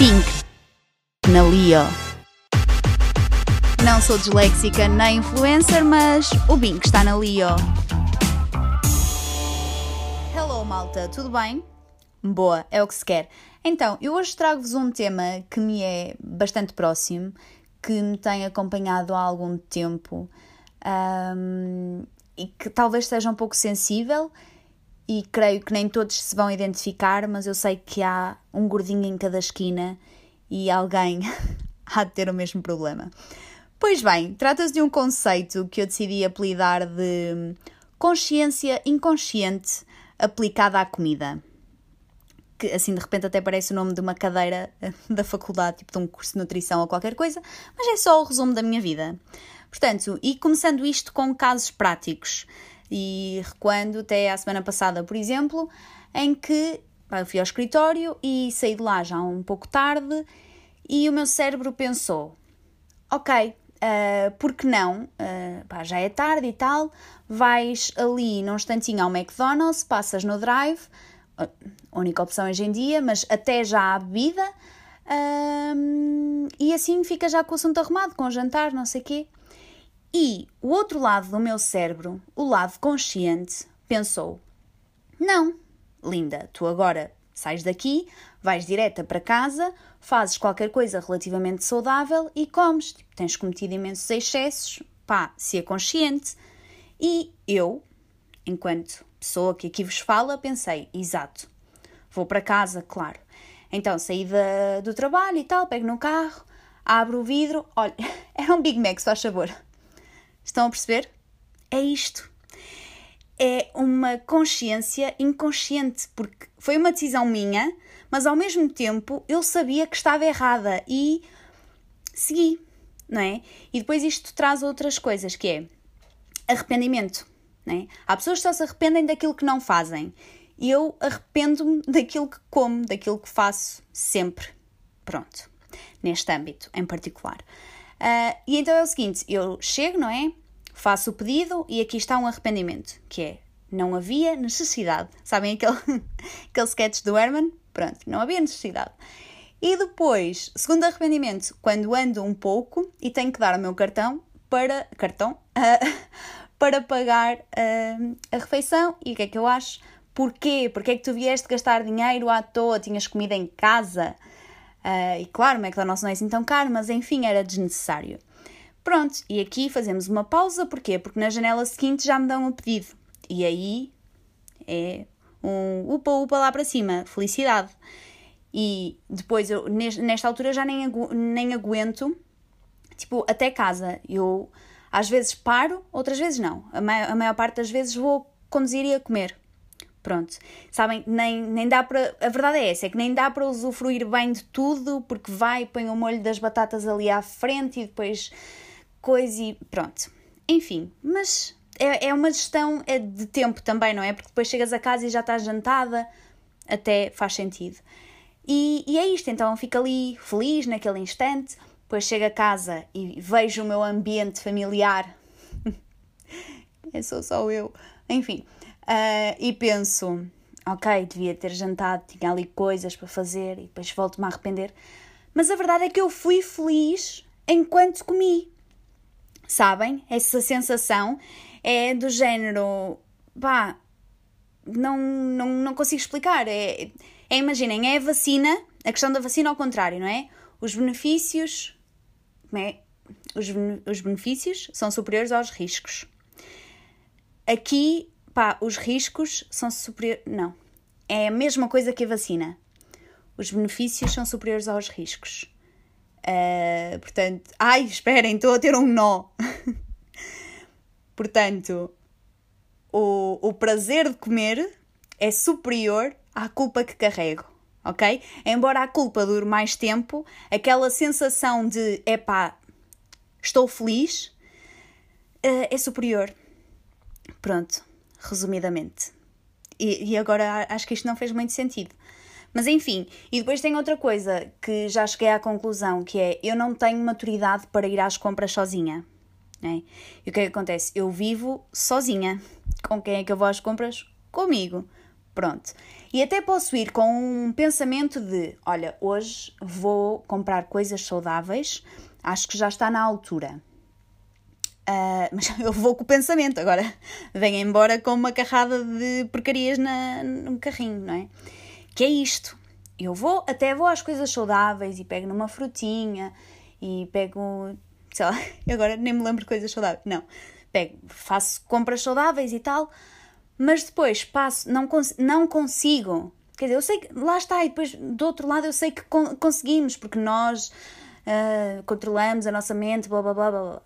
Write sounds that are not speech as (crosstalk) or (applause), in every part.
Pink na Leo. Não sou disléxica nem influencer, mas o Bink está na Leo. Hello malta, tudo bem? Boa, é o que se quer. Então, eu hoje trago-vos um tema que me é bastante próximo, que me tem acompanhado há algum tempo um, e que talvez seja um pouco sensível e creio que nem todos se vão identificar, mas eu sei que há um gordinho em cada esquina e alguém (laughs) há de ter o mesmo problema. Pois bem, trata-se de um conceito que eu decidi apelidar de consciência inconsciente aplicada à comida. Que assim de repente até parece o nome de uma cadeira (laughs) da faculdade, tipo de um curso de nutrição ou qualquer coisa, mas é só o resumo da minha vida. Portanto, e começando isto com casos práticos. E recuando até à semana passada, por exemplo, em que eu fui ao escritório e saí de lá já um pouco tarde e o meu cérebro pensou: ok, uh, por que não? Uh, pá, já é tarde e tal, vais ali num instantinho ao McDonald's, passas no drive, a única opção hoje em dia, mas até já há bebida. Um, e assim fica já com o assunto arrumado, com o jantar, não sei o quê. E o outro lado do meu cérebro, o lado consciente, pensou: Não, linda, tu agora sais daqui, vais direta para casa, fazes qualquer coisa relativamente saudável e comes. Tipo, tens cometido imensos excessos, pá, se é consciente. E eu, enquanto pessoa que aqui vos fala, pensei: exato, vou para casa, claro. Então saí do trabalho e tal, pego no carro, abro o vidro, olha, (laughs) era um Big Mac, se faz favor. Estão a perceber? É isto. É uma consciência inconsciente, porque foi uma decisão minha, mas ao mesmo tempo eu sabia que estava errada e segui, não é? E depois isto traz outras coisas, que é arrependimento, não é? Há pessoas que só se arrependem daquilo que não fazem. E eu arrependo-me daquilo que como, daquilo que faço sempre. Pronto. Neste âmbito em particular. Uh, e então é o seguinte: eu chego, não é? Faço o pedido e aqui está um arrependimento, que é não havia necessidade. Sabem aquele, (laughs) aquele sketch do Herman? Pronto, não havia necessidade. E depois, segundo arrependimento, quando ando um pouco e tenho que dar o meu cartão para cartão uh, (laughs) para pagar uh, a refeição. E o que é que eu acho? Porquê? Porquê é que tu vieste gastar dinheiro à toa? Tinhas comida em casa? Uh, e claro, o McDonald's não é assim tão caro, mas enfim, era desnecessário. Pronto, e aqui fazemos uma pausa, porquê? Porque na janela seguinte já me dão o pedido. E aí é um upa-upa lá para cima, felicidade. E depois, eu, nesta altura, já nem, agu nem aguento, tipo, até casa. Eu às vezes paro, outras vezes não. A, mai a maior parte das vezes vou conduzir e a comer. Pronto, sabem, nem, nem dá para. A verdade é essa, é que nem dá para usufruir bem de tudo, porque vai, põe o molho das batatas ali à frente e depois coisa e pronto. Enfim, mas é, é uma gestão é de tempo também, não é? Porque depois chegas a casa e já estás jantada, até faz sentido. E, e é isto, então fico ali feliz naquele instante, depois chego a casa e vejo o meu ambiente familiar. (laughs) é sou só eu. Enfim, Uh, e penso, ok, devia ter jantado, tinha ali coisas para fazer e depois volto-me a arrepender. Mas a verdade é que eu fui feliz enquanto comi. Sabem? Essa sensação é do género, pá, não, não, não consigo explicar. É, é, imaginem, é a vacina, a questão da vacina ao contrário, não é? Os benefícios, é? Os, os benefícios são superiores aos riscos. Aqui pá, os riscos são superiores. Não. É a mesma coisa que a vacina. Os benefícios são superiores aos riscos. Uh, portanto, ai, esperem, estou a ter um nó. portanto, o, o prazer de comer é superior à culpa que carrego, ok? Embora a culpa dure mais tempo, aquela sensação de epá, estou feliz uh, é superior. Pronto resumidamente. E, e agora acho que isto não fez muito sentido. Mas enfim, e depois tem outra coisa que já cheguei à conclusão, que é eu não tenho maturidade para ir às compras sozinha. Né? E o que é que acontece? Eu vivo sozinha. Com quem é que eu vou às compras? Comigo. Pronto. E até posso ir com um pensamento de: olha, hoje vou comprar coisas saudáveis, acho que já está na altura. Uh, mas (laughs) eu vou com o pensamento, agora venho embora com uma carrada de porcarias na, no carrinho, não é? Que é isto. Eu vou, até vou às coisas saudáveis e pego numa frutinha e pego, sei lá, (laughs) agora nem me lembro de coisas saudáveis, não. Pego, faço compras saudáveis e tal, mas depois passo, não, cons não consigo. Quer dizer, eu sei que lá está, e depois do outro lado eu sei que con conseguimos, porque nós uh, controlamos a nossa mente, blá blá blá blá.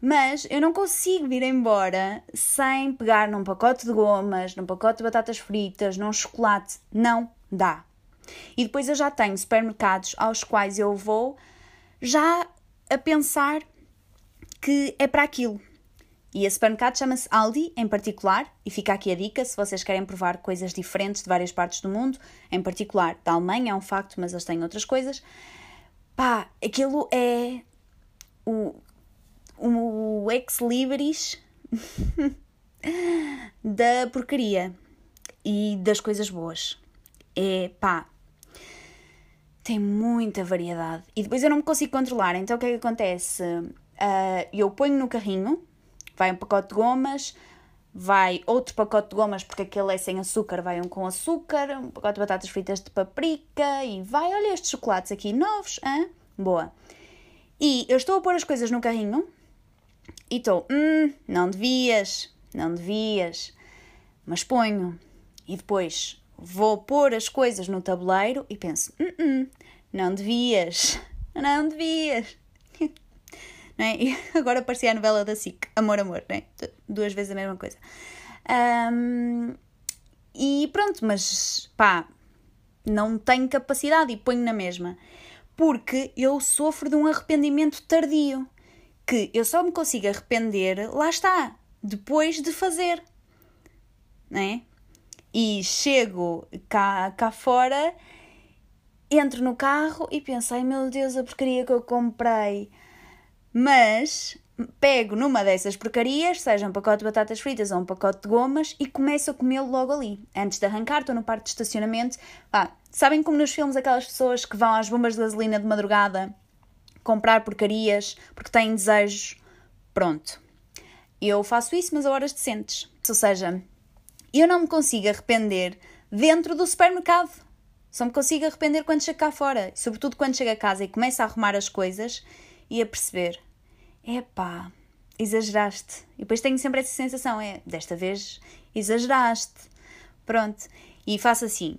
Mas eu não consigo ir embora sem pegar num pacote de gomas, num pacote de batatas fritas, num chocolate. Não dá. E depois eu já tenho supermercados aos quais eu vou já a pensar que é para aquilo. E esse supermercado chama-se Aldi, em particular, e fica aqui a dica se vocês querem provar coisas diferentes de várias partes do mundo, em particular da Alemanha, é um facto, mas eles têm outras coisas. Pá, aquilo é o, o ex-libris (laughs) da porcaria e das coisas boas. É pá, tem muita variedade. E depois eu não me consigo controlar, então o que é que acontece? Uh, eu ponho no carrinho, vai um pacote de gomas, vai outro pacote de gomas, porque aquele é sem açúcar, vai um com açúcar, um pacote de batatas fritas de paprika e vai, olha estes chocolates aqui novos, hein? boa. E eu estou a pôr as coisas no carrinho e estou, hum, não devias, não devias, mas ponho. E depois vou pôr as coisas no tabuleiro e penso, hum, hum não devias, não devias. (laughs) Não é? E agora parecia a novela da SIC, Amor, Amor, não é? duas vezes a mesma coisa. Um, e pronto, mas pá, não tenho capacidade e ponho na mesma. Porque eu sofro de um arrependimento tardio que eu só me consigo arrepender, lá está, depois de fazer, né? E chego cá, cá fora, entro no carro e penso, ai meu Deus, a porcaria que eu comprei. Mas pego numa dessas porcarias, seja um pacote de batatas fritas ou um pacote de gomas, e começo a comê-lo logo ali. Antes de arrancar, estou no parque de estacionamento. Sabem como nos filmes aquelas pessoas que vão às bombas de gasolina de madrugada comprar porcarias porque têm desejos. Pronto. Eu faço isso, mas a horas decentes. Ou seja, eu não me consigo arrepender dentro do supermercado. Só me consigo arrepender quando chego cá fora. Sobretudo quando chego a casa e começo a arrumar as coisas e a perceber: epá, exageraste. E depois tenho sempre essa sensação: é, desta vez exageraste. Pronto. E faço assim.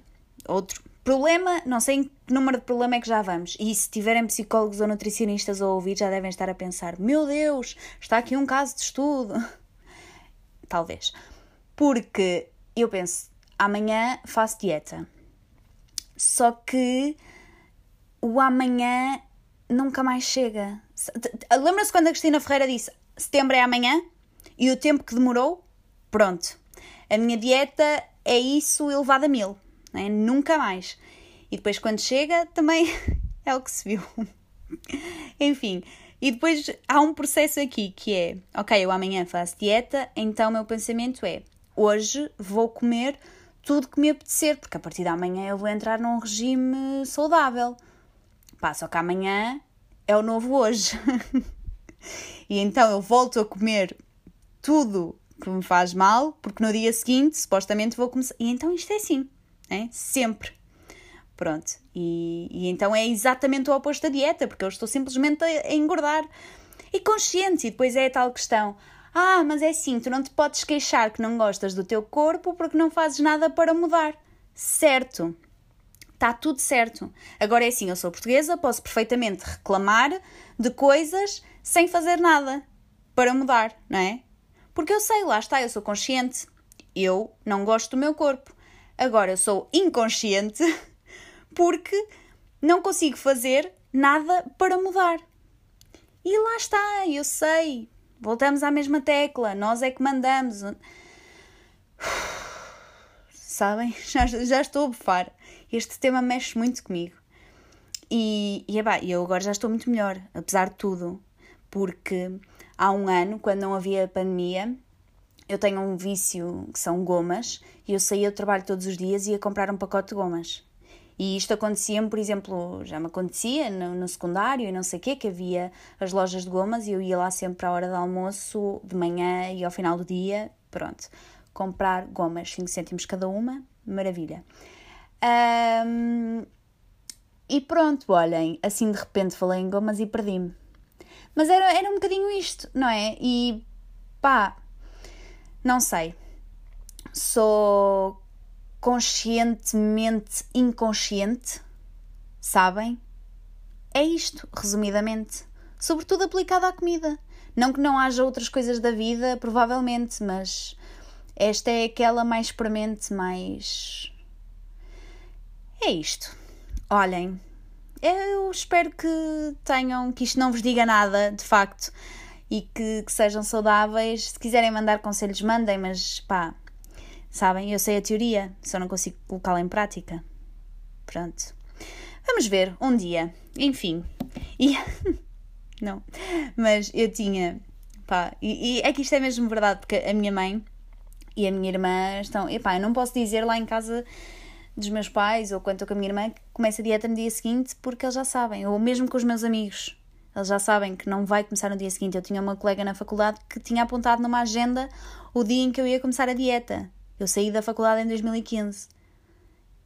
Outro, Problema, não sei em que número de problema é que já vamos. E se tiverem psicólogos ou nutricionistas a ouvir, já devem estar a pensar: meu Deus, está aqui um caso de estudo. (laughs) Talvez. Porque eu penso: amanhã faço dieta. Só que o amanhã nunca mais chega. Lembra-se quando a Cristina Ferreira disse: setembro é amanhã? E o tempo que demorou? Pronto. A minha dieta é isso elevado a mil né? nunca mais. E depois, quando chega, também (laughs) é o que se viu. (laughs) Enfim, e depois há um processo aqui que é: ok, eu amanhã faço dieta, então o meu pensamento é: hoje vou comer tudo que me apetecer, porque a partir da manhã eu vou entrar num regime saudável. Pá, só que amanhã é o novo hoje. (laughs) e então eu volto a comer tudo que me faz mal, porque no dia seguinte supostamente vou começar. E então isto é assim né? sempre. Pronto, e, e, então é exatamente o oposto da dieta, porque eu estou simplesmente a, a engordar. E consciente, e depois é a tal questão: ah, mas é assim, tu não te podes queixar que não gostas do teu corpo porque não fazes nada para mudar. Certo, está tudo certo. Agora é assim, eu sou portuguesa, posso perfeitamente reclamar de coisas sem fazer nada para mudar, não é? Porque eu sei, lá está, eu sou consciente, eu não gosto do meu corpo. Agora eu sou inconsciente (laughs) porque não consigo fazer nada para mudar. E lá está, eu sei. Voltamos à mesma tecla, nós é que mandamos. (sighs) Sabem? (laughs) Já, já estou a bufar. Este tema mexe muito comigo. E, e epá, eu agora já estou muito melhor, apesar de tudo. Porque há um ano, quando não havia pandemia, eu tenho um vício que são gomas e eu saía do trabalho todos os dias e ia comprar um pacote de gomas. E isto acontecia-me, por exemplo, já me acontecia no, no, secundário e não sei o quê, que havia as lojas de gomas e eu ia lá sempre à hora do almoço, de manhã e ao final do dia, pronto, comprar gomas, 5 cêntimos cada uma, maravilha. Um, e pronto, olhem, assim de repente falei em gomas e perdi-me. Mas era, era um bocadinho isto, não é? E pá, não sei. Sou conscientemente inconsciente, sabem? É isto, resumidamente. Sobretudo aplicado à comida. Não que não haja outras coisas da vida, provavelmente, mas esta é aquela mais premente, mais. É isto. Olhem, eu espero que tenham, que isto não vos diga nada, de facto, e que, que sejam saudáveis. Se quiserem mandar conselhos, mandem, mas pá, Sabem? Eu sei a teoria, só não consigo colocá-la em prática. Pronto. Vamos ver, um dia. Enfim. E. (laughs) não. Mas eu tinha. Pá, e, e, é que isto é mesmo verdade, porque a minha mãe e a minha irmã estão. Epá, eu não posso dizer lá em casa dos meus pais ou quando estou com a minha irmã que começa a dieta no dia seguinte porque eles já sabem, ou mesmo com os meus amigos. Eles já sabem que não vai começar no dia seguinte. Eu tinha uma colega na faculdade que tinha apontado numa agenda o dia em que eu ia começar a dieta. Eu saí da faculdade em 2015.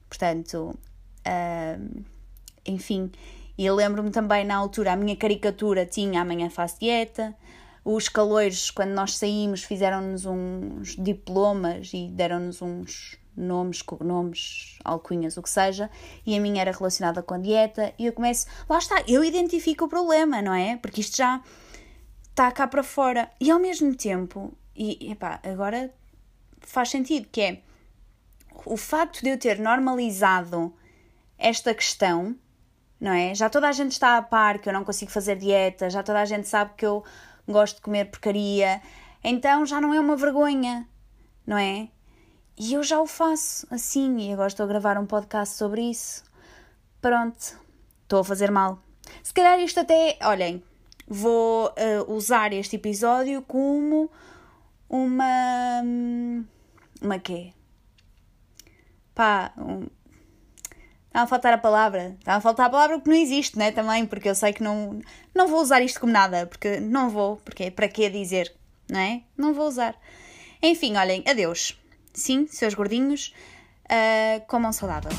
Portanto, uh, enfim. E lembro-me também na altura, a minha caricatura tinha amanhã faço dieta. Os caloiros, quando nós saímos, fizeram-nos uns diplomas e deram-nos uns nomes, cognomes, alcunhas, o que seja, e a minha era relacionada com a dieta, e eu começo, lá está, eu identifico o problema, não é? Porque isto já está cá para fora. E ao mesmo tempo, e epá, agora faz sentido, que é o facto de eu ter normalizado esta questão, não é? Já toda a gente está a par que eu não consigo fazer dieta, já toda a gente sabe que eu gosto de comer porcaria, então já não é uma vergonha, não é? E eu já o faço assim, e agora estou a gravar um podcast sobre isso. Pronto, estou a fazer mal. Se calhar isto até, olhem, vou uh, usar este episódio como uma. Hum, uma quê? Pá, um... Está a faltar a palavra. Está a faltar a palavra que não existe, né? Também, porque eu sei que não, não vou usar isto como nada, porque não vou, porque para que dizer, não é? Não vou usar. Enfim, olhem, adeus. Sim, seus gordinhos, uh, comam saudável.